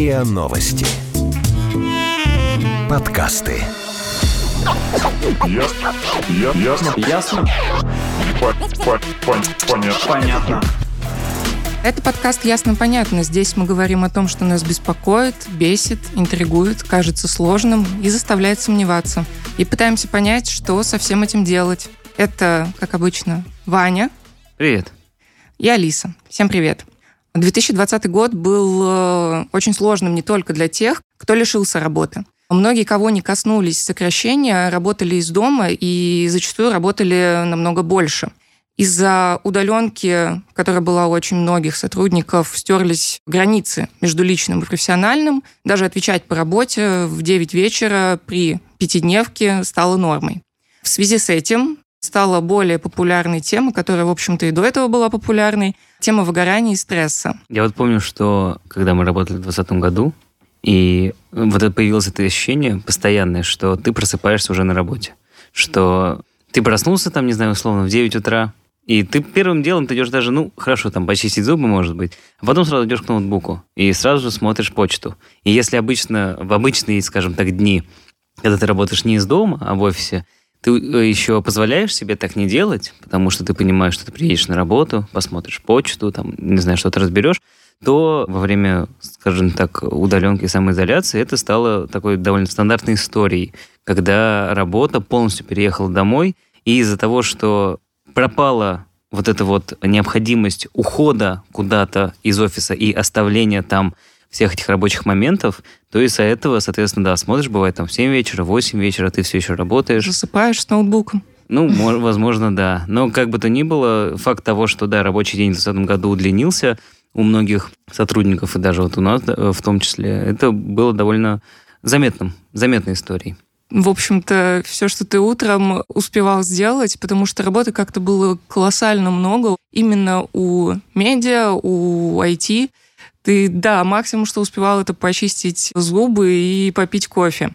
РИА Новости. Подкасты. Ясно. Я- Ясно. Ясно? По- по- пон- Понятно. Понятно. Это подкаст «Ясно-понятно». Здесь мы говорим о том, что нас беспокоит, бесит, интригует, кажется сложным и заставляет сомневаться. И пытаемся понять, что со всем этим делать. Это, как обычно, Ваня Привет. и Алиса. Всем привет. 2020 год был э, очень сложным не только для тех, кто лишился работы. Многие, кого не коснулись сокращения, работали из дома и зачастую работали намного больше. Из-за удаленки, которая была у очень многих сотрудников, стерлись границы между личным и профессиональным. Даже отвечать по работе в 9 вечера при пятидневке стало нормой. В связи с этим стала более популярной тема, которая, в общем-то, и до этого была популярной, тема выгорания и стресса. Я вот помню, что когда мы работали в 2020 году, и вот это появилось это ощущение постоянное, что ты просыпаешься уже на работе. Что ты проснулся там, не знаю, условно, в 9 утра, и ты первым делом ты идешь даже, ну, хорошо, там, почистить зубы, может быть, а потом сразу идешь к ноутбуку и сразу же смотришь почту. И если обычно, в обычные, скажем так, дни, когда ты работаешь не из дома, а в офисе, ты э, еще позволяешь себе так не делать, потому что ты понимаешь, что ты приедешь на работу, посмотришь почту, там, не знаю, что-то разберешь, то во время, скажем так, удаленки и самоизоляции это стало такой довольно стандартной историей, когда работа полностью переехала домой, и из-за того, что пропала вот эта вот необходимость ухода куда-то из офиса и оставления там всех этих рабочих моментов, то из-за этого, соответственно, да, смотришь, бывает там в 7 вечера, 8 вечера, ты все еще работаешь. Засыпаешь с ноутбуком. Ну, мо- возможно, да. Но как бы то ни было, факт того, что, да, рабочий день в 2020 году удлинился у многих сотрудников, и даже вот у нас в том числе, это было довольно заметным, заметной историей. В общем-то, все, что ты утром успевал сделать, потому что работы как-то было колоссально много. Именно у медиа, у IT. Ты, да, максимум, что успевал, это почистить зубы и попить кофе.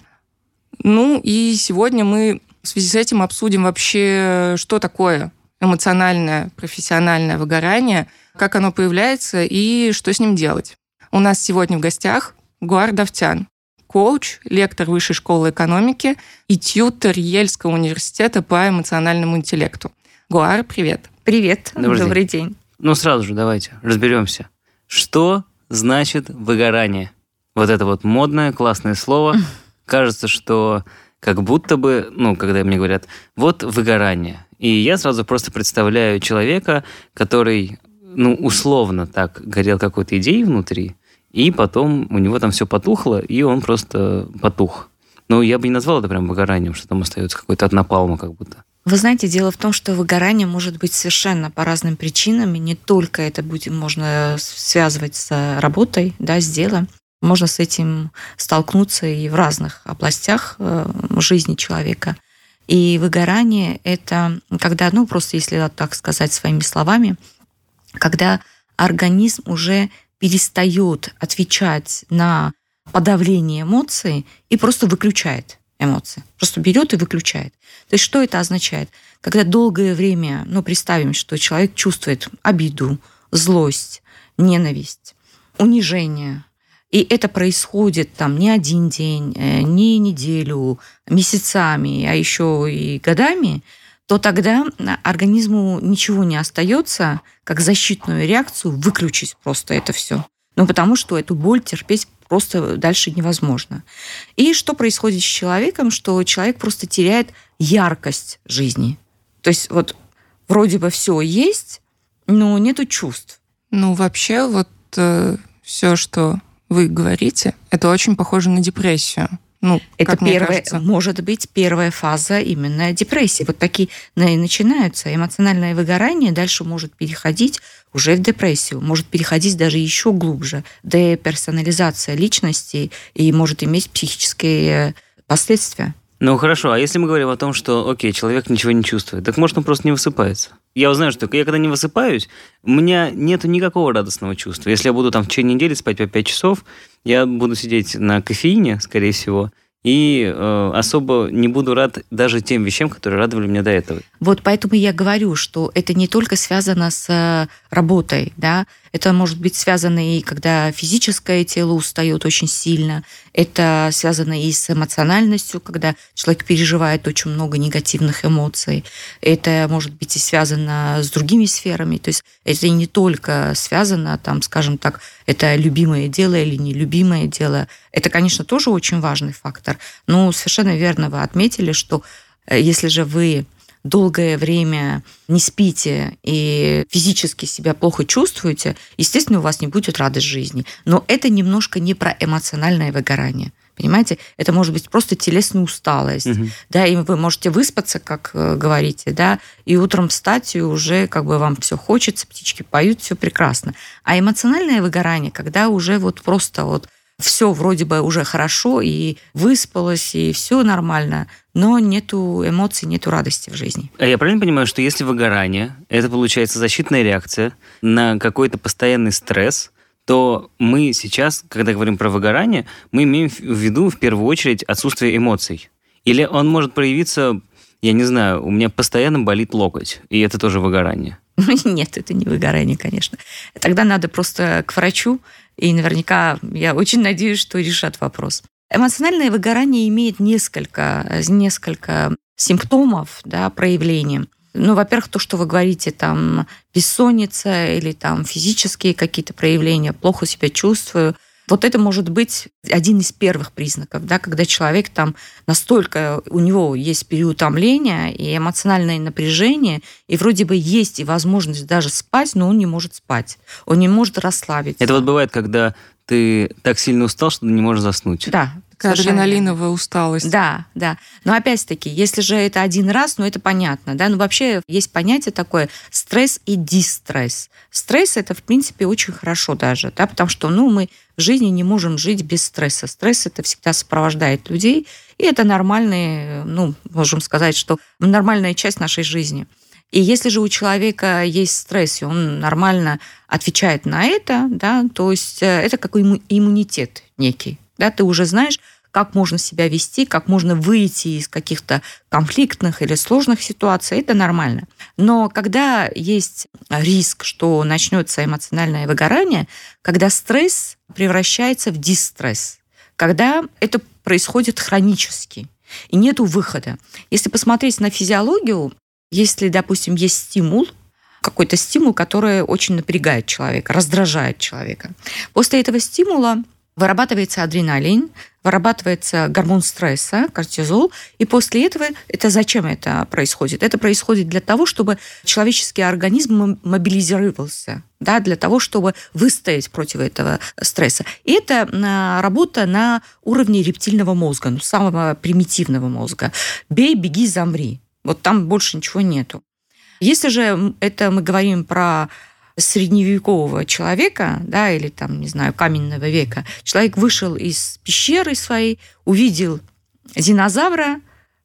Ну и сегодня мы в связи с этим обсудим вообще, что такое эмоциональное, профессиональное выгорание, как оно появляется и что с ним делать. У нас сегодня в гостях Гуар Давтян, коуч, лектор Высшей школы экономики и тьютер Ельского университета по эмоциональному интеллекту. Гуар, привет. Привет, Добрый добрый, день. Ну, сразу же давайте разберемся. Что значит выгорание? Вот это вот модное, классное слово. Кажется, что как будто бы, ну, когда мне говорят, вот выгорание. И я сразу просто представляю человека, который, ну, условно так горел какой-то идеей внутри, и потом у него там все потухло, и он просто потух. Ну, я бы не назвал это прям выгоранием, что там остается какой-то от напалма как будто. Вы знаете, дело в том, что выгорание может быть совершенно по разным причинам, и не только это будет можно связывать с работой, да, с делом. Можно с этим столкнуться и в разных областях э, жизни человека. И выгорание – это когда, ну, просто если так сказать своими словами, когда организм уже перестает отвечать на подавление эмоций и просто выключает эмоции. Просто берет и выключает. То есть что это означает? Когда долгое время, ну, представим, что человек чувствует обиду, злость, ненависть, унижение, и это происходит там не один день, э, не неделю, месяцами, а еще и годами, то тогда организму ничего не остается, как защитную реакцию выключить просто это все. Ну, потому что эту боль терпеть просто дальше невозможно. И что происходит с человеком, что человек просто теряет яркость жизни. То есть вот вроде бы все есть, но нету чувств. Ну, вообще, вот все, что вы говорите, это очень похоже на депрессию. Ну, это как мне первая, кажется. может быть, первая фаза именно депрессии. Вот такие начинаются. Эмоциональное выгорание дальше может переходить уже в депрессию, может переходить даже еще глубже. Деперсонализация личности и может иметь психические последствия. Ну хорошо, а если мы говорим о том, что, окей, человек ничего не чувствует, так может он просто не высыпается? Я узнаю, что я когда не высыпаюсь, у меня нет никакого радостного чувства. Если я буду там в течение недели спать по 5 часов, я буду сидеть на кофеине, скорее всего, и э, особо не буду рад даже тем вещам, которые радовали меня до этого. Вот поэтому я говорю, что это не только связано с э, работой, да, Это может быть связано и когда физическое тело устает очень сильно. Это связано и с эмоциональностью, когда человек переживает очень много негативных эмоций. Это может быть и связано с другими сферами. То есть это не только связано, там, скажем так, это любимое дело или нелюбимое дело. Это, конечно, тоже очень важный фактор. Но совершенно верно вы отметили, что э, если же вы долгое время не спите и физически себя плохо чувствуете, естественно, у вас не будет радость жизни. Но это немножко не про эмоциональное выгорание. Понимаете, это может быть просто телесная усталость, угу. да, и вы можете выспаться, как э, говорите, да, и утром встать, и уже как бы вам все хочется, птички поют, все прекрасно. А эмоциональное выгорание, когда уже вот просто вот все вроде бы уже хорошо, и выспалась, и все нормально, но нету эмоций, нету радости в жизни. А я правильно понимаю, что если выгорание, это получается защитная реакция на какой-то постоянный стресс, то мы сейчас, когда говорим про выгорание, мы имеем в виду в первую очередь отсутствие эмоций. Или он может проявиться, я не знаю, у меня постоянно болит локоть, и это тоже выгорание. Нет, это не выгорание, конечно. Тогда надо просто к врачу, и наверняка я очень надеюсь, что решат вопрос. Эмоциональное выгорание имеет несколько, несколько симптомов, да, проявлений. Ну, во-первых, то, что вы говорите, там, бессонница или там физические какие-то проявления, плохо себя чувствую. Вот это может быть один из первых признаков, да, когда человек там настолько, у него есть переутомление и эмоциональное напряжение, и вроде бы есть и возможность даже спать, но он не может спать, он не может расслабиться. Это вот бывает, когда ты так сильно устал, что ты не можешь заснуть. Да, Такая адреналиновая усталость. Да, да. Но опять-таки, если же это один раз, ну это понятно, да. Но вообще есть понятие такое стресс и дистресс. Стресс это, в принципе, очень хорошо даже, да, потому что, ну, мы в жизни не можем жить без стресса. Стресс это всегда сопровождает людей, и это нормальный, ну, можем сказать, что нормальная часть нашей жизни. И если же у человека есть стресс, и он нормально отвечает на это, да, то есть э, это какой иммунитет некий. Да, ты уже знаешь, как можно себя вести, как можно выйти из каких-то конфликтных или сложных ситуаций, это нормально. Но когда есть риск, что начнется эмоциональное выгорание, когда стресс превращается в дистресс, когда это происходит хронически, и нету выхода. Если посмотреть на физиологию, если, допустим, есть стимул, какой-то стимул, который очень напрягает человека, раздражает человека. После этого стимула вырабатывается адреналин, вырабатывается гормон стресса, кортизол, и после этого это зачем это происходит? Это происходит для того, чтобы человеческий организм мобилизировался, да, для того, чтобы выстоять против этого стресса. И это работа на уровне рептильного мозга, ну, самого примитивного мозга. Бей, беги, замри. Вот там больше ничего нету. Если же это мы говорим про средневекового человека, да, или там, не знаю, каменного века, человек вышел из пещеры своей, увидел динозавра,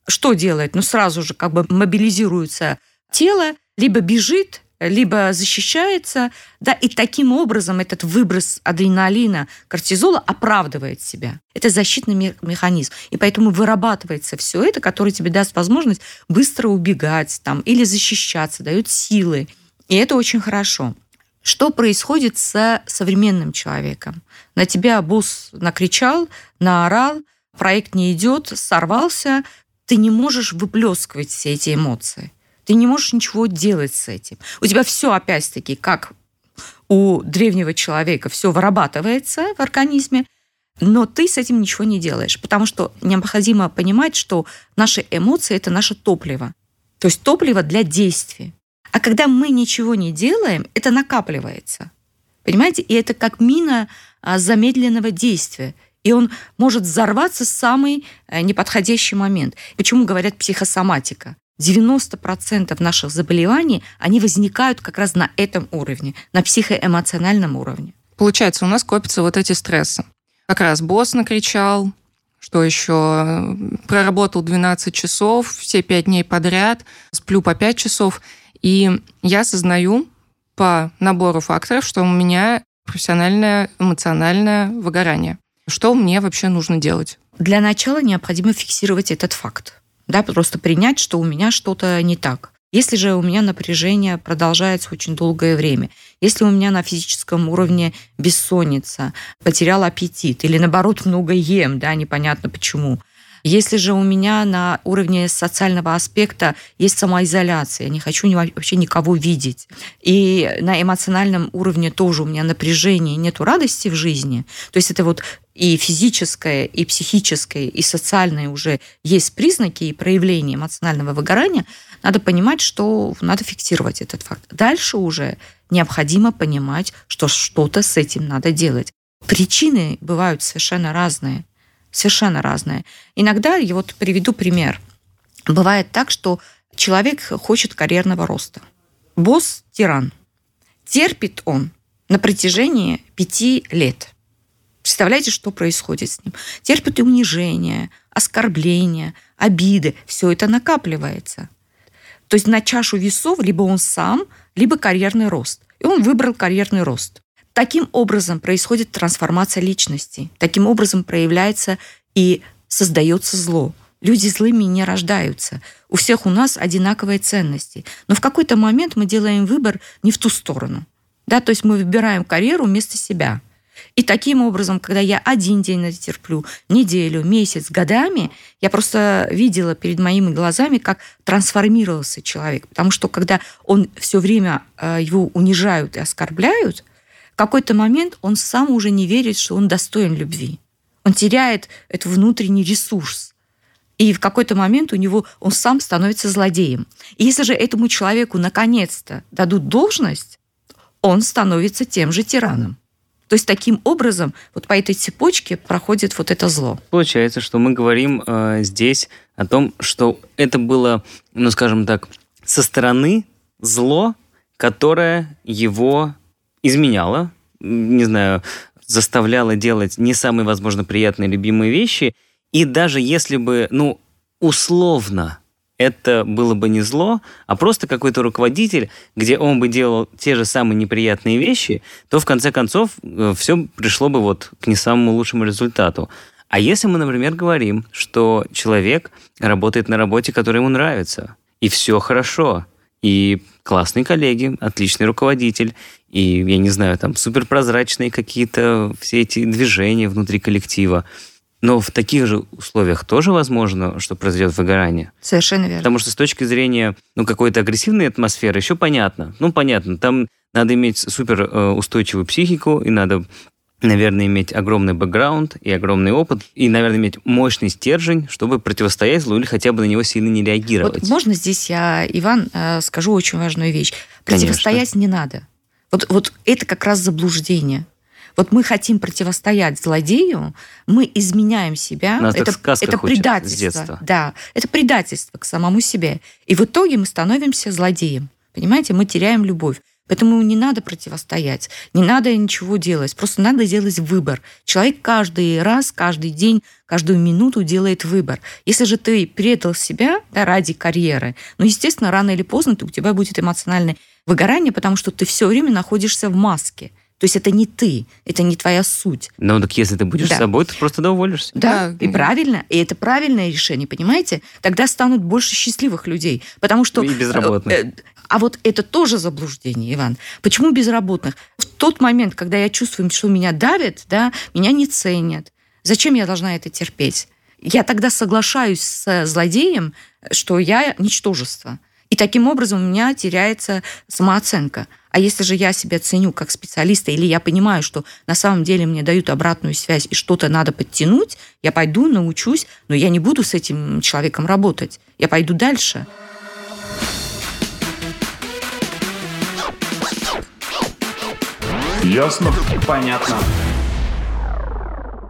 что делает? Ну, сразу же как бы мобилизируется тело, либо бежит, либо защищается, да, и таким образом этот выброс адреналина, кортизола оправдывает себя. Это защитный механизм. И поэтому вырабатывается все это, которое тебе даст возможность быстро убегать там, или защищаться, дает силы. И это очень хорошо. Что происходит с современным человеком? На тебя босс накричал, наорал, проект не идет, сорвался, ты не можешь выплескивать все эти эмоции. Ты не можешь ничего делать с этим. У тебя все опять-таки, как у древнего человека, все вырабатывается в организме, но ты с этим ничего не делаешь, потому что необходимо понимать, что наши эмоции – это наше топливо. То есть топливо для действия. А когда мы ничего не делаем, это накапливается. Понимаете? И это как мина а, замедленного действия. И он может взорваться в самый э, неподходящий момент. Почему говорят психосоматика? 90% наших заболеваний, они возникают как раз на этом уровне, на психоэмоциональном уровне. Получается, у нас копятся вот эти стрессы. Как раз босс накричал, что еще проработал 12 часов, все 5 дней подряд, сплю по 5 часов. И я осознаю по набору факторов, что у меня профессиональное эмоциональное выгорание. Что мне вообще нужно делать? Для начала необходимо фиксировать этот факт да, просто принять, что у меня что-то не так. Если же у меня напряжение продолжается очень долгое время, если у меня на физическом уровне бессонница, потерял аппетит или наоборот много ем, да, непонятно почему, если же у меня на уровне социального аспекта есть самоизоляция, я не хочу вообще никого видеть, и на эмоциональном уровне тоже у меня напряжение, нету радости в жизни, то есть это вот и физическое, и психическое, и социальное уже есть признаки и проявления эмоционального выгорания, надо понимать, что надо фиксировать этот факт. Дальше уже необходимо понимать, что что-то с этим надо делать. Причины бывают совершенно разные совершенно разное. Иногда, я вот приведу пример. Бывает так, что человек хочет карьерного роста. Босс – тиран. Терпит он на протяжении пяти лет. Представляете, что происходит с ним? Терпит и унижение, оскорбления, обиды. Все это накапливается. То есть на чашу весов либо он сам, либо карьерный рост. И он выбрал карьерный рост. Таким образом происходит трансформация личности. Таким образом проявляется и создается зло. Люди злыми не рождаются. У всех у нас одинаковые ценности. Но в какой-то момент мы делаем выбор не в ту сторону. Да, то есть мы выбираем карьеру вместо себя. И таким образом, когда я один день это терплю, неделю, месяц, годами, я просто видела перед моими глазами, как трансформировался человек. Потому что когда он все время э, его унижают и оскорбляют, какой-то момент он сам уже не верит, что он достоин любви. Он теряет этот внутренний ресурс. И в какой-то момент у него он сам становится злодеем. И если же этому человеку наконец-то дадут должность, он становится тем же тираном. То есть таким образом вот по этой цепочке проходит вот это зло. Получается, что мы говорим э, здесь о том, что это было, ну скажем так, со стороны зло, которое его изменяла, не знаю, заставляла делать не самые, возможно, приятные любимые вещи. И даже если бы, ну, условно, это было бы не зло, а просто какой-то руководитель, где он бы делал те же самые неприятные вещи, то в конце концов э, все пришло бы вот к не самому лучшему результату. А если мы, например, говорим, что человек работает на работе, которая ему нравится, и все хорошо, и классные коллеги, отличный руководитель, и, я не знаю, там суперпрозрачные какие-то все эти движения внутри коллектива. Но в таких же условиях тоже возможно, что произойдет выгорание. Совершенно верно. Потому что с точки зрения ну, какой-то агрессивной атмосферы еще понятно. Ну, понятно, там надо иметь супер э, устойчивую психику, и надо наверное, иметь огромный бэкграунд и огромный опыт, и, наверное, иметь мощный стержень, чтобы противостоять злу или хотя бы на него сильно не реагировать. Вот можно здесь я, Иван, э, скажу очень важную вещь. Противостоять Конечно. не надо. Вот, вот это как раз заблуждение. Вот мы хотим противостоять злодею, мы изменяем себя. Нас это это предательство. Да, это предательство к самому себе. И в итоге мы становимся злодеем. Понимаете, мы теряем любовь. Поэтому не надо противостоять, не надо ничего делать, просто надо делать выбор. Человек каждый раз, каждый день, каждую минуту делает выбор. Если же ты предал себя да, ради карьеры, ну, естественно, рано или поздно у тебя будет эмоциональное выгорание, потому что ты все время находишься в маске. То есть это не ты, это не твоя суть. Ну так если ты будешь да. собой, ты просто доволишься. Да, да, и правильно. И это правильное решение, понимаете? Тогда станут больше счастливых людей. Потому что... И безработных. Э, а вот это тоже заблуждение, Иван. Почему безработных? В тот момент, когда я чувствую, что меня давят, да, меня не ценят. Зачем я должна это терпеть? Я тогда соглашаюсь с злодеем, что я ничтожество. И таким образом у меня теряется самооценка. А если же я себя ценю как специалиста, или я понимаю, что на самом деле мне дают обратную связь и что-то надо подтянуть, я пойду, научусь, но я не буду с этим человеком работать. Я пойду дальше. Ясно? Понятно.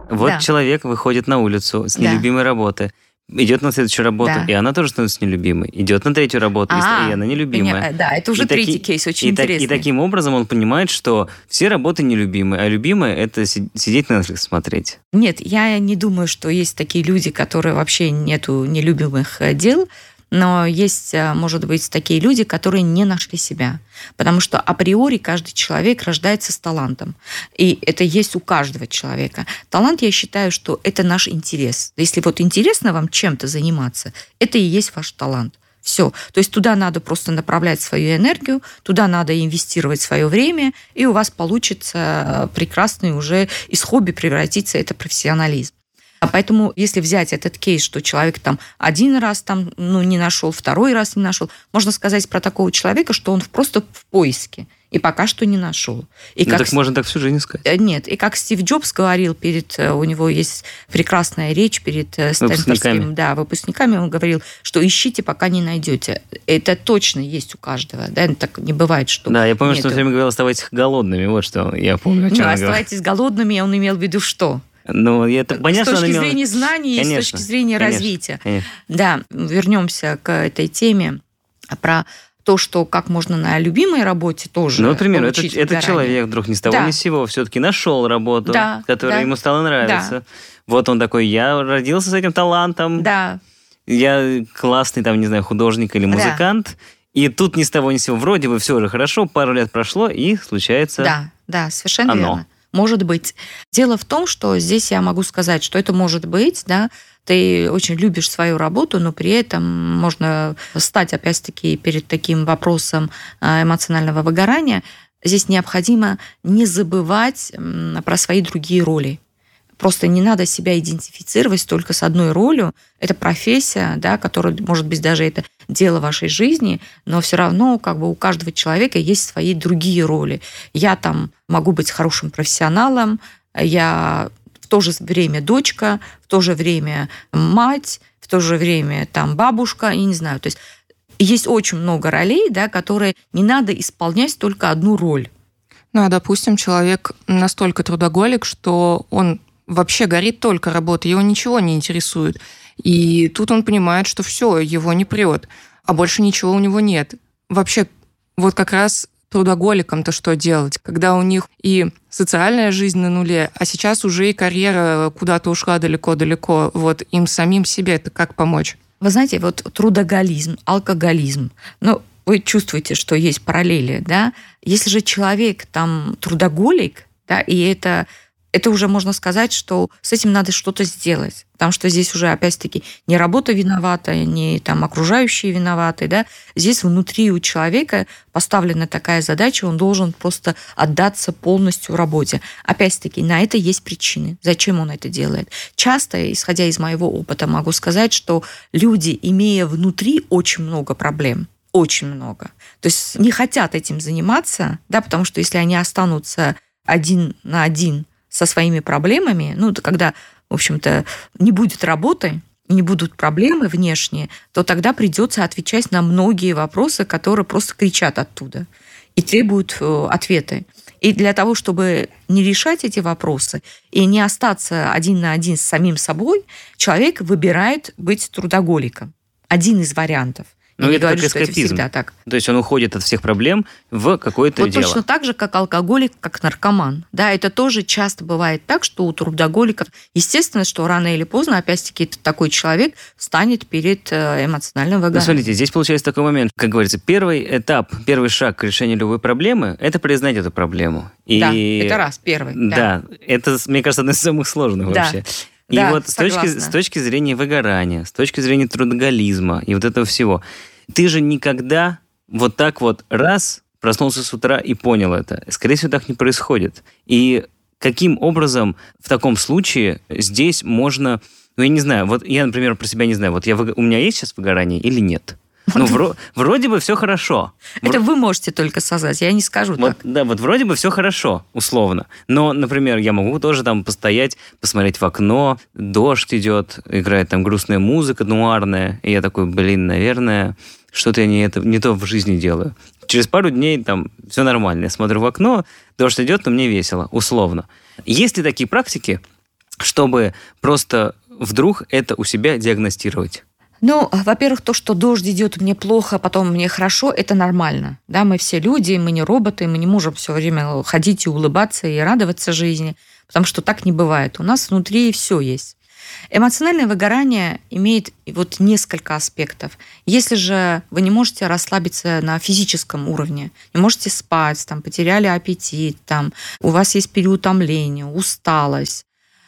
Вот да. человек выходит на улицу с нелюбимой да. работы, идет на следующую работу, да. и она тоже становится нелюбимой. Идет на третью работу, а, и она нелюбимая. Да, это уже и третий таки, кейс, очень и интересный. и таким образом он понимает, что все работы нелюбимые, а любимые – это сидеть на Netflix смотреть. Нет, я не думаю, что есть такие люди, которые вообще нету нелюбимых э, дел. Но есть, э, может быть, такие люди, которые не нашли себя. Потому что априори каждый человек рождается с талантом. И это есть у каждого человека. Талант, я считаю, что это наш интерес. Если вот интересно вам чем-то заниматься, это и есть ваш талант. Все. То есть туда надо просто направлять свою энергию, туда надо инвестировать свое время, и у вас получится прекрасный уже из хобби превратиться это профессионализм. А поэтому, если взять этот кейс, что человек там один раз там, ну, не нашел, второй раз не нашел, можно сказать про такого человека, что он просто в поиске и пока что не нашел. И ну, как... так можно так всю жизнь искать. Э, нет, и как Стив Джобс говорил перед, э, у него есть прекрасная речь перед э, Стэнфордским да, выпускниками, он говорил, что ищите, пока не найдете. Это точно есть у каждого, да, так не бывает, что Да, я помню, нету. что он все время говорил, оставайтесь голодными, вот что я помню, о чем Ну, оставайтесь голодными, он имел в виду что? Ну, это понятно. С точки имел... зрения знаний конечно, и с точки зрения конечно, развития. Конечно. Да, вернемся к этой теме про то, что как можно на любимой работе тоже. Ну, например, это, это человек вдруг ни с того да. ни с сего все-таки нашел работу, да, которая да. ему стала нравиться. Да. Вот он такой, я родился с этим талантом. Да. Я классный, там, не знаю, художник или музыкант. Да. И тут ни с того ни с сего вроде бы все уже хорошо, пару лет прошло, и случается Да, да, совершенно оно. верно. Может быть. Дело в том, что здесь я могу сказать, что это может быть, да, ты очень любишь свою работу, но при этом можно стать, опять-таки, перед таким вопросом а, эмоционального выгорания. Здесь необходимо не забывать про свои другие роли. Просто не надо себя идентифицировать только с одной ролью. Это профессия, да, которая, может быть, даже это дело вашей жизни, но все равно как бы у каждого человека есть свои другие роли. Я там могу быть хорошим профессионалом, я в то же время дочка, в то же время мать, в то же время там бабушка, я не знаю. То есть есть очень много ролей, да, которые не надо исполнять только одну роль. Ну, а, допустим, человек настолько трудоголик, что он вообще горит только работа, его ничего не интересует. И тут он понимает, что все, его не прет, а больше ничего у него нет. Вообще, вот как раз трудоголикам-то что делать, когда у них и социальная жизнь на нуле, а сейчас уже и карьера куда-то ушла далеко-далеко. Вот им самим себе это как помочь? Вы знаете, вот трудоголизм, алкоголизм, ну, вы чувствуете, что есть параллели, да? Если же человек там трудоголик, да, и это это уже можно сказать, что с этим надо что-то сделать. Потому что здесь уже, опять-таки, не работа виновата, не там окружающие виноваты. Да? Здесь внутри у человека поставлена такая задача, он должен просто отдаться полностью работе. Опять-таки, на это есть причины. Зачем он это делает? Часто, исходя из моего опыта, могу сказать, что люди, имея внутри очень много проблем, очень много, то есть не хотят этим заниматься, да, потому что если они останутся один на один со своими проблемами, ну, когда, в общем-то, не будет работы, не будут проблемы внешние, то тогда придется отвечать на многие вопросы, которые просто кричат оттуда и требуют э, ответы. И для того, чтобы не решать эти вопросы и не остаться один на один с самим собой, человек выбирает быть трудоголиком. Один из вариантов – ну, я это говорю, как что это эскапизм. всегда так. То есть он уходит от всех проблем в какое-то Вот дело. точно так же, как алкоголик, как наркоман. Да, это тоже часто бывает так, что у трудоголиков, естественно, что рано или поздно, опять-таки, такой человек станет перед э, эмоциональным Ну, выгоранием. смотрите, здесь получается такой момент, как говорится, первый этап, первый шаг к решению любой проблемы – это признать эту проблему. И... Да, это раз, первый. Да, это, мне кажется, одно из самых сложных Да. вообще. И Да, вот с точки, с точки зрения выгорания, с точки зрения трудоголизма и вот этого всего, ты же никогда вот так вот раз проснулся с утра и понял это. Скорее всего, так не происходит. И каким образом в таком случае здесь можно... Ну, я не знаю, вот я, например, про себя не знаю, вот я, у меня есть сейчас выгорание или нет? Ну, вро- вроде бы все хорошо. Это вы можете только создать, я не скажу Вот, так. да, вот вроде бы все хорошо, условно. Но, например, я могу тоже там постоять, посмотреть в окно, дождь идет, играет там грустная музыка нуарная, и я такой, блин, наверное, что-то я не, это, не то в жизни делаю. Через пару дней там все нормально. Я смотрю в окно, дождь идет, но мне весело, условно. Есть ли такие практики, чтобы просто вдруг это у себя диагностировать? Ну, во-первых, то, что дождь идет, мне плохо, потом мне хорошо, это нормально. Да, мы все люди, мы не роботы, мы не можем все время ходить и улыбаться и радоваться жизни, потому что так не бывает. У нас внутри все есть. Эмоциональное выгорание имеет вот несколько аспектов. Если же вы не можете расслабиться на физическом уровне, не можете спать, там, потеряли аппетит, там, у вас есть переутомление, усталость,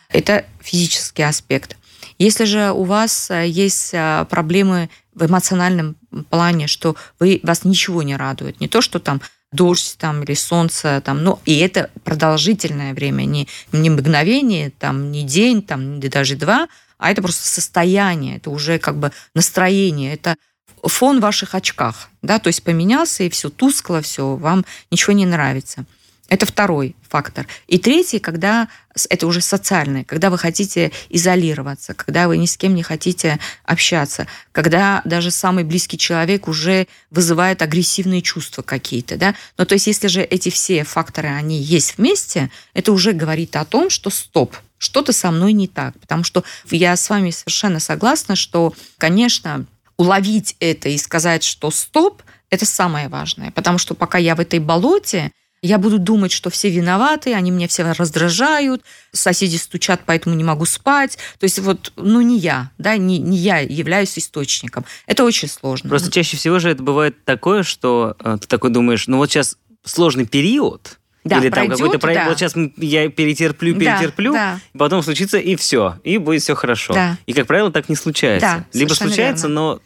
это физический аспект. Если же у вас э, есть э, проблемы в эмоциональном плане, что вы, вас ничего не радует. Не то, что там дождь там, или солнце, там, ну, и это продолжительное время, не, не мгновение, там, не день, там, даже два, а это просто состояние, это уже как бы настроение, это фон в ваших очках, да, то есть поменялся, и все тускло, все, вам ничего не нравится. Это второй фактор. И третий, когда это уже социальный, когда вы хотите изолироваться, когда вы ни с кем не хотите общаться, когда даже самый близкий человек уже вызывает агрессивные чувства какие-то, да. Но то есть, если же эти все факторы, они есть вместе, это уже говорит о том, что стоп, что-то со мной не так. Потому что я с вами совершенно согласна, что, конечно, уловить это и сказать, что стоп, это самое важное. Потому что пока я в этой болоте, я буду думать, что все виноваты, они меня все раздражают, соседи стучат, поэтому не могу спать. То есть вот, ну, не я, да, не, не я являюсь источником. Это очень сложно. Просто чаще всего же это бывает такое, что э, ты такой думаешь, ну вот сейчас сложный период, да, Или там какой-то проект. да. Вот сейчас я перетерплю, Да, перетерплю, да. потом случится и все, и будет все хорошо. Да. И, как правило, так не случается. Да, Либо случается, верно. но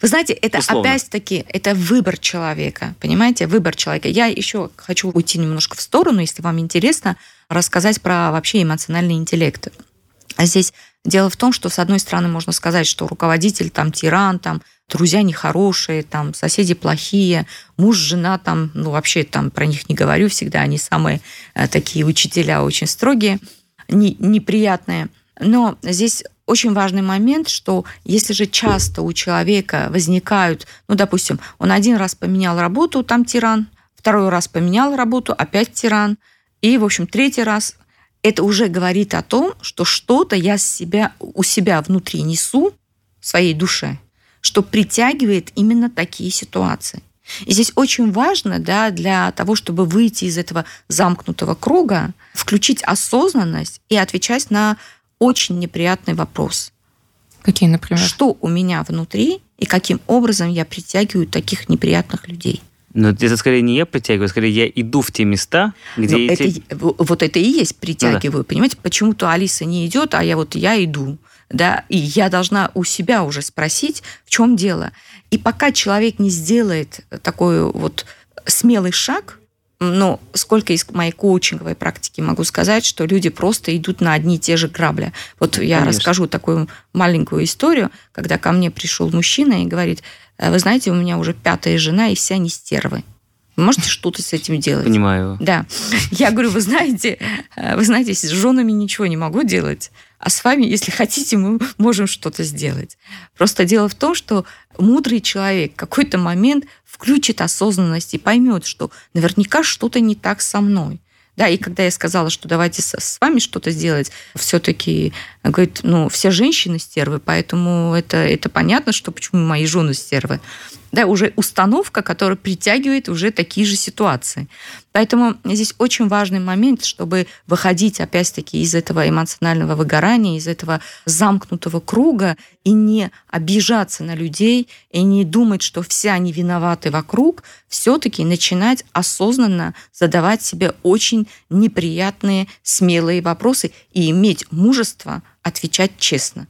Вы знаете, это опять-таки, это выбор человека, понимаете, выбор человека. Я еще хочу уйти немножко в сторону, если вам интересно, рассказать про вообще эмоциональный интеллект. А здесь дело в том, что, с одной стороны, можно сказать, что руководитель там тиран, там друзья нехорошие, там соседи плохие, муж, жена там, ну вообще там про них не говорю всегда, они самые э, такие учителя очень строгие, не- неприятные. Но здесь очень важный момент, что если же часто у человека возникают, ну, допустим, он один раз поменял работу, там тиран, второй раз поменял работу, опять тиран, и, в общем, третий раз, это уже говорит о том, что что-то я себя, у себя внутри несу, в своей душе, что притягивает именно такие ситуации. И здесь очень важно да, для того, чтобы выйти из этого замкнутого круга, включить осознанность и отвечать на очень неприятный вопрос. Какие, например? Что у меня внутри и каким образом я притягиваю таких неприятных людей? но это скорее не я притягиваю, скорее я иду в те места, где Но эти... это, вот это и есть притягиваю, понимаете? Почему-то Алиса не идет, а я вот я иду. Да, и я должна у себя уже спросить, в чем дело. И пока человек не сделает такой вот смелый шаг, но сколько из моей коучинговой практики могу сказать, что люди просто идут на одни и те же грабли. Вот я Конечно. расскажу такую маленькую историю, когда ко мне пришел мужчина и говорит, «Э, вы знаете, у меня уже пятая жена, и все они стервы. Вы можете что-то с этим делать? Понимаю. Да. Я говорю, вы знаете, э, вы знаете, с женами ничего не могу делать, а с вами, если хотите, мы можем что-то сделать. Просто дело в том, что мудрый человек в какой-то момент включит осознанность и поймет, что наверняка что-то не так со мной. Да, и когда я сказала, что давайте с, с вами что-то сделать, все-таки говорит, ну, все женщины стервы, поэтому это, это понятно, что почему мои жены стервы. Да, уже установка, которая притягивает уже такие же ситуации. Поэтому здесь очень важный момент, чтобы выходить опять-таки из этого эмоционального выгорания, из этого замкнутого круга и не обижаться на людей, и не думать, что все они виноваты вокруг, все-таки начинать осознанно задавать себе очень неприятные, смелые вопросы и иметь мужество отвечать честно.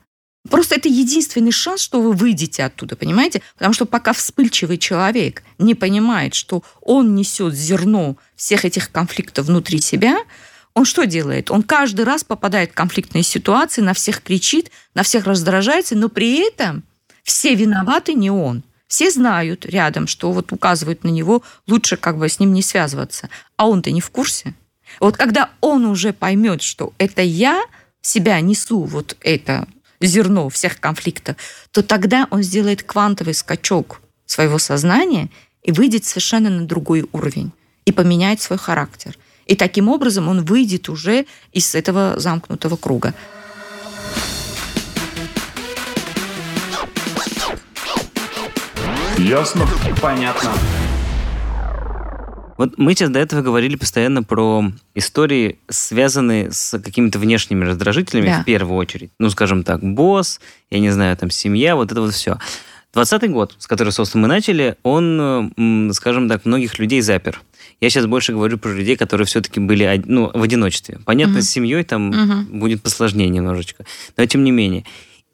Просто это единственный шанс, что вы выйдете оттуда, понимаете? Потому что пока вспыльчивый человек не понимает, что он несет зерно всех этих конфликтов внутри себя, он что делает? Он каждый раз попадает в конфликтные ситуации, на всех кричит, на всех раздражается, но при этом все виноваты не он. Все знают рядом, что вот указывают на него, лучше как бы с ним не связываться. А он-то не в курсе. Вот когда он уже поймет, что это я себя несу вот это зерно всех конфликтов, то тогда он сделает квантовый скачок своего сознания и выйдет совершенно на другой уровень и поменяет свой характер. И таким образом он выйдет уже из этого замкнутого круга. Ясно? Понятно. Вот мы сейчас до этого говорили постоянно про истории, связанные с какими-то внешними раздражителями Да. в первую очередь. Ну, скажем так, босс, я не знаю, там, семья, вот это вот все. Двадцатый год, с которого, собственно, мы начали, он, скажем так, многих людей запер. Я сейчас больше говорю про людей, которые все-таки были ну, в одиночестве. Понятно, Мгм. с семьей там Мгм. будет посложнее немножечко. Но тем не менее.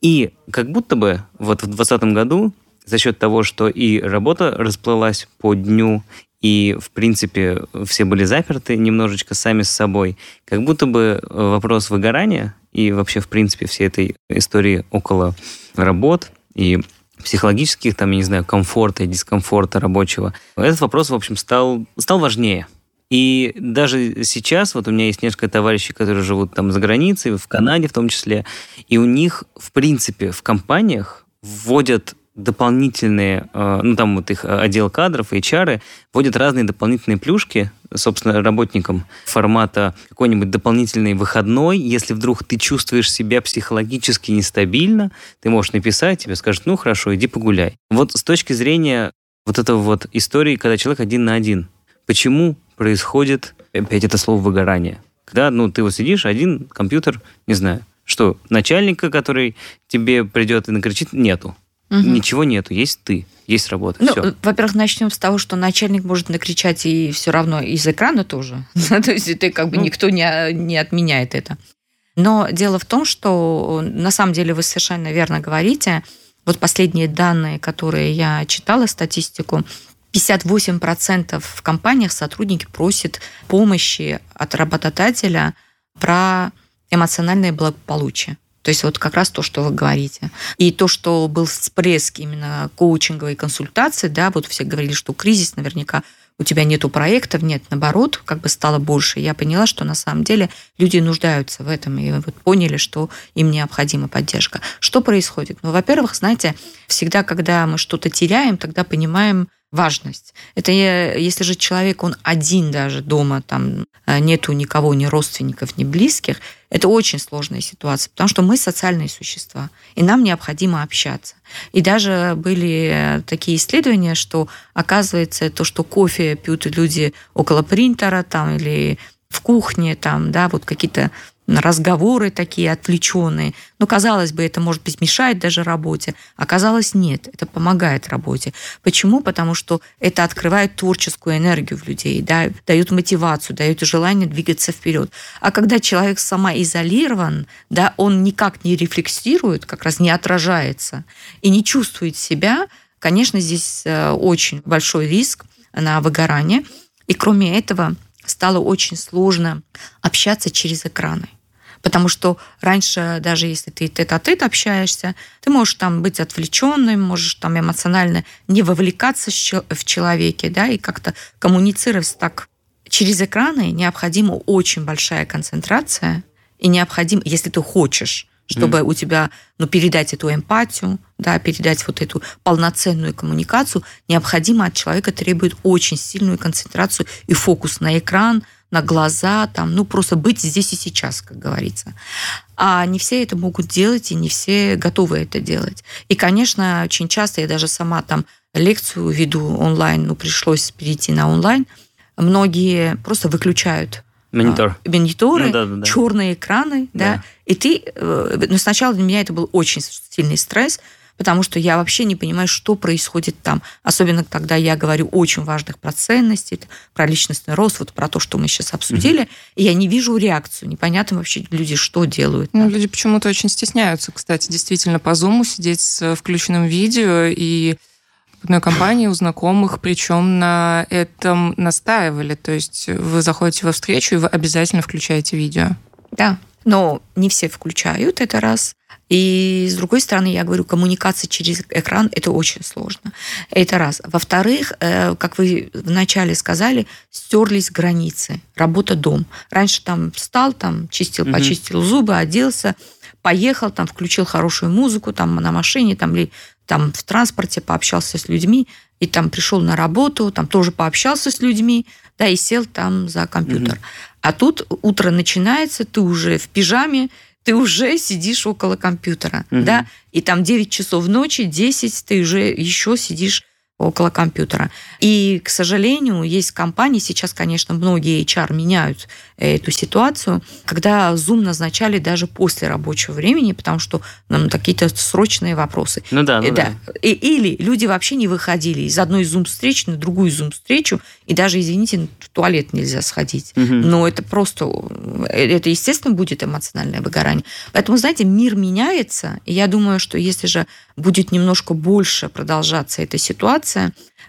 И как будто бы вот в 2020 году за счет того, что и работа расплылась по дню, и, в принципе, все были заперты немножечко сами с собой, как будто бы вопрос выгорания и вообще, в принципе, всей этой истории около работ и психологических, там, я не знаю, комфорта и дискомфорта рабочего, этот вопрос, в общем, стал, стал важнее. И даже сейчас, вот у меня есть несколько товарищей, которые живут там за границей, в Канаде в том числе, и у них, в принципе, в компаниях вводят дополнительные, э, ну там вот их отдел кадров, HR, вводят разные дополнительные плюшки, собственно, работникам формата какой-нибудь дополнительный выходной. Если вдруг ты чувствуешь себя психологически нестабильно, ты можешь написать, тебе скажут, ну хорошо, иди погуляй. Вот с точки зрения вот этого вот истории, когда человек один на один, почему происходит опять это слово выгорание? Когда, ну, ты вот сидишь один, компьютер, не знаю, что начальника, который тебе придет и накричит, нету. Угу. Ничего нету, есть ты, есть работа. Ну, все. во-первых, начнем с того, что начальник может накричать и все равно из экрана тоже. То есть ты как бы ну. никто не, не отменяет это. Но дело в том, что на самом деле вы совершенно верно говорите. Вот последние данные, которые я читала, статистику, 58% в компаниях сотрудники просят помощи от работодателя про эмоциональное благополучие. То есть вот как раз то, что вы говорите. И то, что был всплеск именно коучинговой консультации, да, вот все говорили, что кризис наверняка у тебя нету проектов, нет, наоборот, как бы стало больше. Я поняла, что на самом деле люди нуждаются в этом и вот поняли, что им необходима поддержка. Что происходит? Ну, во-первых, знаете, всегда, когда мы что-то теряем, тогда понимаем, важность. Это если же человек, он один даже дома, там э, нету никого, ни родственников, ни близких, это очень сложная ситуация, потому что мы социальные существа, и нам необходимо общаться. И даже были такие исследования, что оказывается то, что кофе пьют люди около принтера там, или в кухне, там, да, вот какие-то разговоры такие отвлеченные. Ну, казалось бы, это, может быть, мешает даже работе. Оказалось, нет, это помогает работе. Почему? Потому что это открывает творческую энергию в людей, да, дает мотивацию, дает желание двигаться вперед. А когда человек самоизолирован, да, он никак не рефлексирует, как раз не отражается и не чувствует себя, конечно, здесь э, очень большой риск на выгорание. И кроме этого, стало очень сложно общаться через экраны. Потому что раньше, даже если ты тет-а-тет общаешься, ты можешь там быть отвлеченным, можешь там эмоционально не вовлекаться в человеке, да, и как-то коммуницировать так. Через экраны необходима очень большая концентрация, и необходимо, если ты хочешь, чтобы mm. у тебя, ну, передать эту эмпатию, да, передать вот эту полноценную коммуникацию, необходимо от человека требует очень сильную концентрацию и фокус на экран, на глаза, там, ну, просто быть здесь и сейчас, как говорится. А не все это могут делать, и не все готовы это делать. И, конечно, очень часто я даже сама там лекцию веду онлайн, ну, пришлось перейти на онлайн, многие просто выключают Монитор. А, мониторы, ну, да, да, да. черные экраны, да. да. И ты, э, ну, сначала для меня это был очень сильный стресс, потому что я вообще не понимаю, что происходит там. Особенно, когда я говорю очень важных про ценности, про личностный рост, вот про то, что мы сейчас обсудили, mm-hmm. и я не вижу реакцию. Непонятно вообще люди что делают. Ну, люди почему-то очень стесняются, кстати, действительно по зуму сидеть с включенным видео и в одной компании у знакомых, причем на этом настаивали. То есть вы заходите во встречу, и вы обязательно включаете видео. Да, но не все включают, это раз. И с другой стороны, я говорю, коммуникация через экран – это очень сложно. Это раз. Во-вторых, э, как вы вначале сказали, стерлись границы. Работа-дом. Раньше там встал, там чистил, угу. почистил зубы, оделся, поехал, там включил хорошую музыку, там на машине, там или там в транспорте пообщался с людьми, и там пришел на работу, там тоже пообщался с людьми, да, и сел там за компьютер. Угу. А тут утро начинается, ты уже в пижаме, ты уже сидишь около компьютера, угу. да, и там 9 часов ночи, 10, ты уже еще сидишь около компьютера. И, к сожалению, есть компании, сейчас, конечно, многие HR меняют эту ситуацию, когда Zoom назначали даже после рабочего времени, потому что нам какие-то срочные вопросы. Ну да, ну да. да. И, или люди вообще не выходили из одной Zoom-встречи на другую Zoom-встречу, и даже, извините, в туалет нельзя сходить. Мгм. Но это просто, э, это, естественно, будет эмоциональное выгорание. Поэтому, знаете, мир меняется, и я думаю, что если же будет немножко больше продолжаться эта ситуация,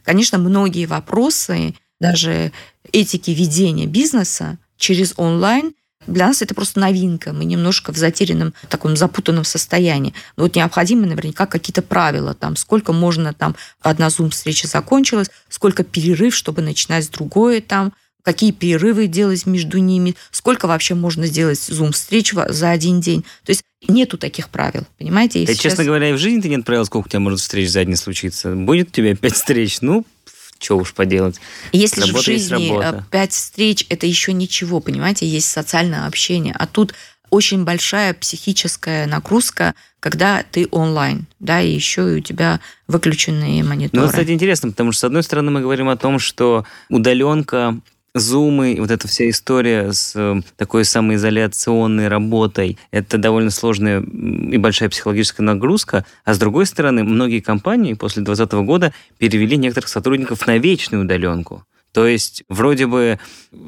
конечно, многие вопросы, даже этики ведения бизнеса через онлайн, для нас это просто новинка. Мы немножко в затерянном, таком запутанном состоянии. Но вот необходимы наверняка какие-то правила. Там, сколько можно, там, одна зум-встреча закончилась, сколько перерыв, чтобы начинать с другое там, какие перерывы делать между ними, сколько вообще можно сделать зум-встреч за один день. То есть нету таких правил, понимаете? И Да, сейчас- честно говоря, и в жизни-то нет правил, сколько у тебя может встреч за день случиться. Будет у тебя пять встреч, ну, что уж поделать. Если же в Работа жизни работа. э, пять встреч, это еще ничего, понимаете, есть социальное общение. А тут очень большая психическая нагрузка, когда ты онлайн, да, и еще и у тебя выключенные Ну, мониторы. вот, кстати, интересно, потому что, с одной стороны, мы говорим о том, что удаленка, зумы, вот эта вся история с э, такой самоизоляционной работой, это довольно сложная и большая психологическая нагрузка. А с другой стороны, многие компании после 2020 года перевели некоторых сотрудников на вечную удаленку. То есть, вроде бы,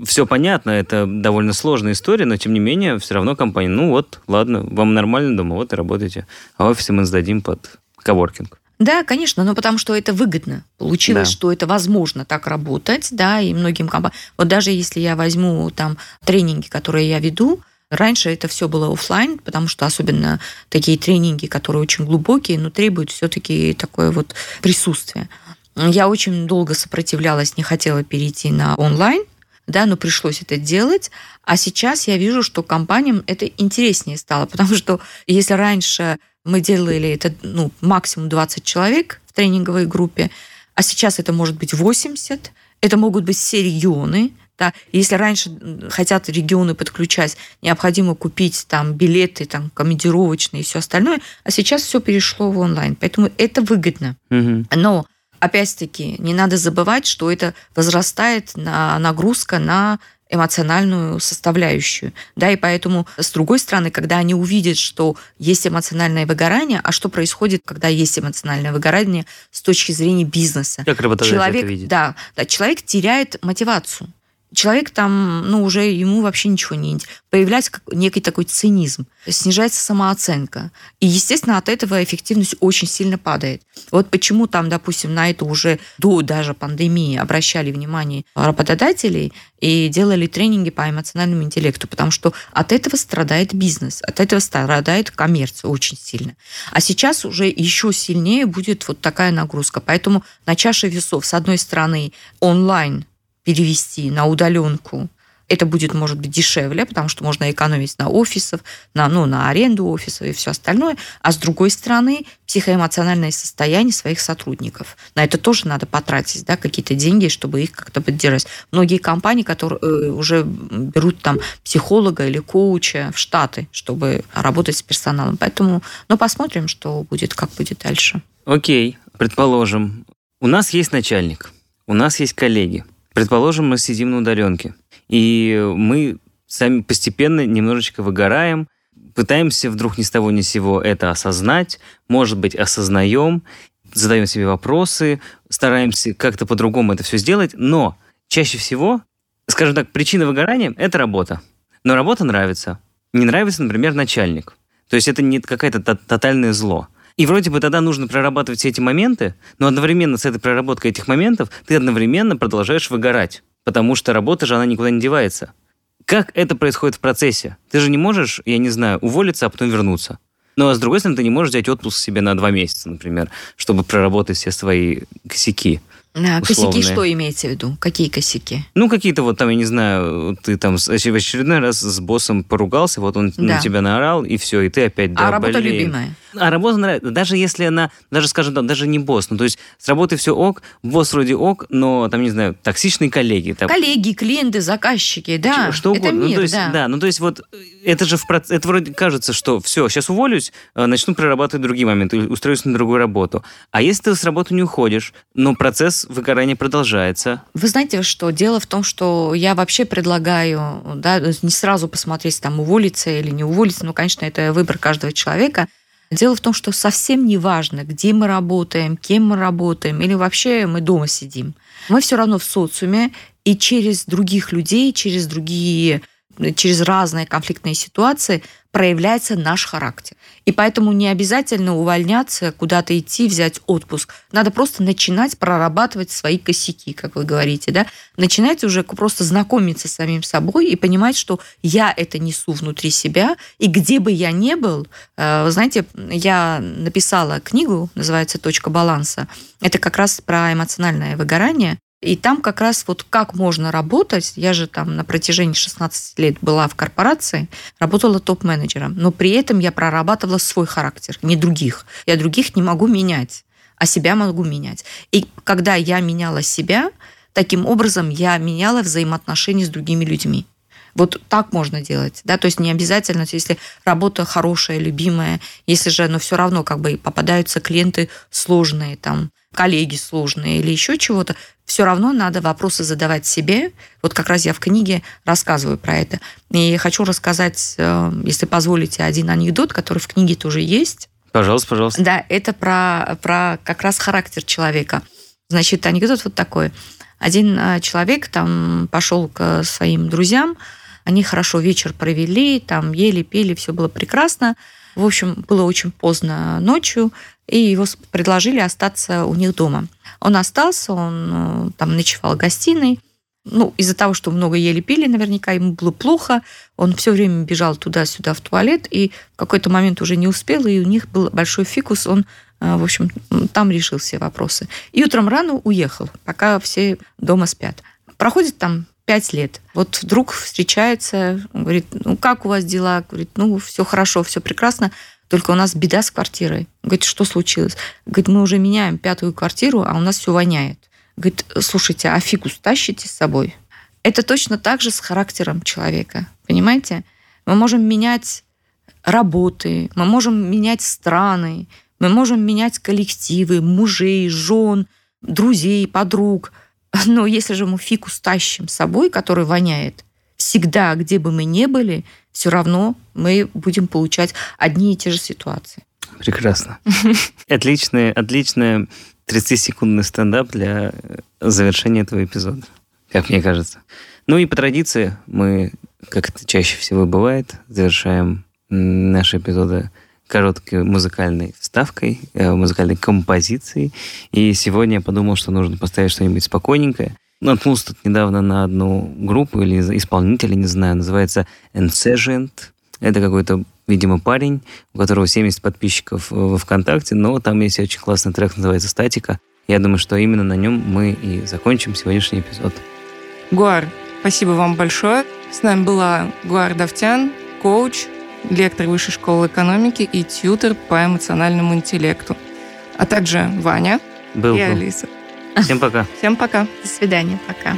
все понятно, это довольно сложная история, но тем не менее, все равно компания, ну вот, ладно, вам нормально дома, вот и работайте. А офисы мы сдадим под коворкинг. Да, конечно, но потому что это выгодно. Получилось, Да. что это возможно так работать, да, и многим компаниям. Вот даже если я возьму там тренинги, которые я веду, раньше это все было оффлайн, потому что особенно такие тренинги, которые очень глубокие, но требуют все-таки такое вот присутствие. Я очень долго сопротивлялась, не хотела перейти на онлайн, да, но пришлось это делать. А сейчас я вижу, что компаниям это интереснее стало, потому что если раньше мы делали это ну, максимум 20 человек в тренинговой группе, а сейчас это может быть 80, это могут быть все регионы, да. Если раньше хотят регионы подключать, необходимо купить там билеты, там командировочные и все остальное, а сейчас все перешло в онлайн, поэтому это выгодно. Мгм. Но опять-таки не надо забывать, что это возрастает на нагрузка на эмоциональную составляющую. Да, и поэтому, с другой стороны, когда они увидят, что есть эмоциональное выгорание, а что происходит, когда есть эмоциональное выгорание с точки зрения бизнеса? Как работодатель человек, это видит? да, да, человек теряет мотивацию. Человек там, ну, уже ему вообще ничего не. Появляется некий такой цинизм, снижается самооценка. И, естественно, от этого эффективность очень сильно падает. Вот почему там, допустим, на это уже до даже пандемии обращали внимание работодателей и делали тренинги по эмоциональному интеллекту, потому что от этого страдает бизнес, от этого страдает коммерция очень сильно. А сейчас уже еще сильнее будет вот такая нагрузка. Поэтому на чаше весов, с одной стороны, онлайн перевести на удаленку, это будет, может быть, дешевле, потому что можно экономить на офисах, на, ну, на аренду офисов и все остальное. А с другой стороны, психоэмоциональное состояние своих сотрудников. На это тоже надо потратить да, какие-то деньги, чтобы их как-то поддержать. Многие компании, которые э, уже берут там психолога или коуча в штаты, чтобы работать с персоналом. Поэтому, ну, посмотрим, что будет, как будет дальше. Окей, предположим, у нас есть начальник, у нас есть коллеги. Предположим, мы сидим на удаленке, и мы сами постепенно немножечко выгораем, пытаемся вдруг ни с того ни с сего это осознать, может быть, осознаем, задаем себе вопросы, стараемся как-то по-другому это все сделать, но чаще всего, скажем так, причина выгорания – это работа. Но работа нравится. Не нравится, например, начальник. То есть это не какое-то то- тотальное зло. И вроде бы тогда нужно прорабатывать все эти моменты, но одновременно с этой проработкой этих моментов ты одновременно продолжаешь выгорать, потому что работа же, она никуда не девается. Как это происходит в процессе? Ты же не можешь, я не знаю, уволиться, а потом вернуться. Но а с другой стороны, ты не можешь взять отпуск себе на два месяца, например, чтобы проработать все свои косяки. А, Косяки Условные. что имеете в виду? Какие косяки? Ну, какие-то вот там, я не знаю, ты там в очередной раз с боссом поругался, вот он Да. на тебя наорал, и все, и ты опять, да, а работа блин. любимая? А работа нравится, даже если она, даже, скажем так, даже не босс, ну, то есть с работы все ок, босс вроде ок, но, там, не знаю, токсичные коллеги. Там, Коллеги, клиенты, заказчики, да. что это угодно. мир, ну, то есть, да. ну, то есть вот э, это же в проц- это вроде кажется, что все, сейчас уволюсь, э, начну прорабатывать другие моменты, устроюсь на другую работу. А если ты с работы не уходишь, но процесс выгорания продолжается, Вы знаете, что дело в том, что я вообще предлагаю да, не сразу посмотреть, там, уволиться или не уволиться. Ну, конечно, это выбор каждого человека. Дело в том, что совсем не важно, где мы работаем, кем мы работаем, или вообще мы дома сидим. Мы все равно в социуме, и через других людей, через другие, через разные конфликтные ситуации проявляется наш характер. И поэтому не обязательно увольняться, куда-то идти, взять отпуск. Надо просто начинать прорабатывать свои косяки, как вы говорите, да? Начинать уже просто знакомиться с самим собой и понимать, что я это несу внутри себя, и где бы я ни был, э, вы знаете, я написала книгу, называется «Точка баланса». Это как раз про эмоциональное выгорание. И там как раз вот как можно работать. Я же там на протяжении 16 лет была в корпорации, работала топ-менеджером, но при этом я прорабатывала свой характер, не других. Я других не могу менять, а себя могу менять. И когда я меняла себя, таким образом я меняла взаимоотношения с другими людьми. Вот так можно делать, да, то есть не обязательно, если работа хорошая, любимая, если же, но все равно как бы попадаются клиенты сложные, там, коллеги сложные или еще чего-то, все равно надо вопросы задавать себе. Вот как раз я в книге рассказываю про это. И хочу рассказать, э, если позволите, один анекдот, который в книге тоже есть. пожалуйста, пожалуйста. Да, это про, про как раз характер человека. Значит, анекдот вот такой. Один э, человек там пошел к своим друзьям, они хорошо вечер провели, там ели, пели, все было прекрасно. В общем, было очень поздно ночью, и его предложили остаться у них дома. Он остался, он э, там ночевал в гостиной. Ну, из-за того, что много ели, пили, наверняка ему было плохо. Он все время бежал туда-сюда в туалет, и в какой-то момент уже не успел, и у них был большой фикус, он, э, в общем, там решил все вопросы. И утром рано уехал, пока все дома спят. Проходит там пять лет. Вот вдруг встречается, говорит, ну как у вас дела? Говорит, ну все хорошо, все прекрасно, только у нас беда с квартирой. Говорит, что случилось? Говорит, мы уже меняем пятую квартиру, а у нас все воняет. Говорит, слушайте, а фикус тащите с собой? Это точно так же с характером человека, понимаете? Мы можем менять работы, мы можем менять страны, мы можем менять коллективы, мужей, жен, друзей, подруг. Но если же мы фикус тащим с собой, который воняет, всегда, где бы мы ни были, все равно мы будем получать одни и те же ситуации. Прекрасно. Отличный, отличный 30-секундный стендап для э, завершения этого эпизода, как мне кажется. Ну и по традиции мы, как это чаще всего бывает, завершаем наши эпизоды короткой музыкальной вставкой, э, музыкальной композицией. И сегодня я подумал, что нужно поставить что-нибудь спокойненькое. Наткнулся тут недавно на одну группу или исполнителя, не знаю, называется Incessant. Это какой-то, видимо, парень, у которого 70 подписчиков во ВКонтакте, но там есть очень классный трек, называется «Статика». Я думаю, что именно на нем мы и закончим сегодняшний эпизод. Гуар, спасибо вам большое. С нами была Гуар Давтян, коуч, лектор Высшей школы экономики и тьютер по эмоциональному интеллекту. А также Ваня Был, и был. Алиса. Всем пока. Всем пока. До свидания, пока.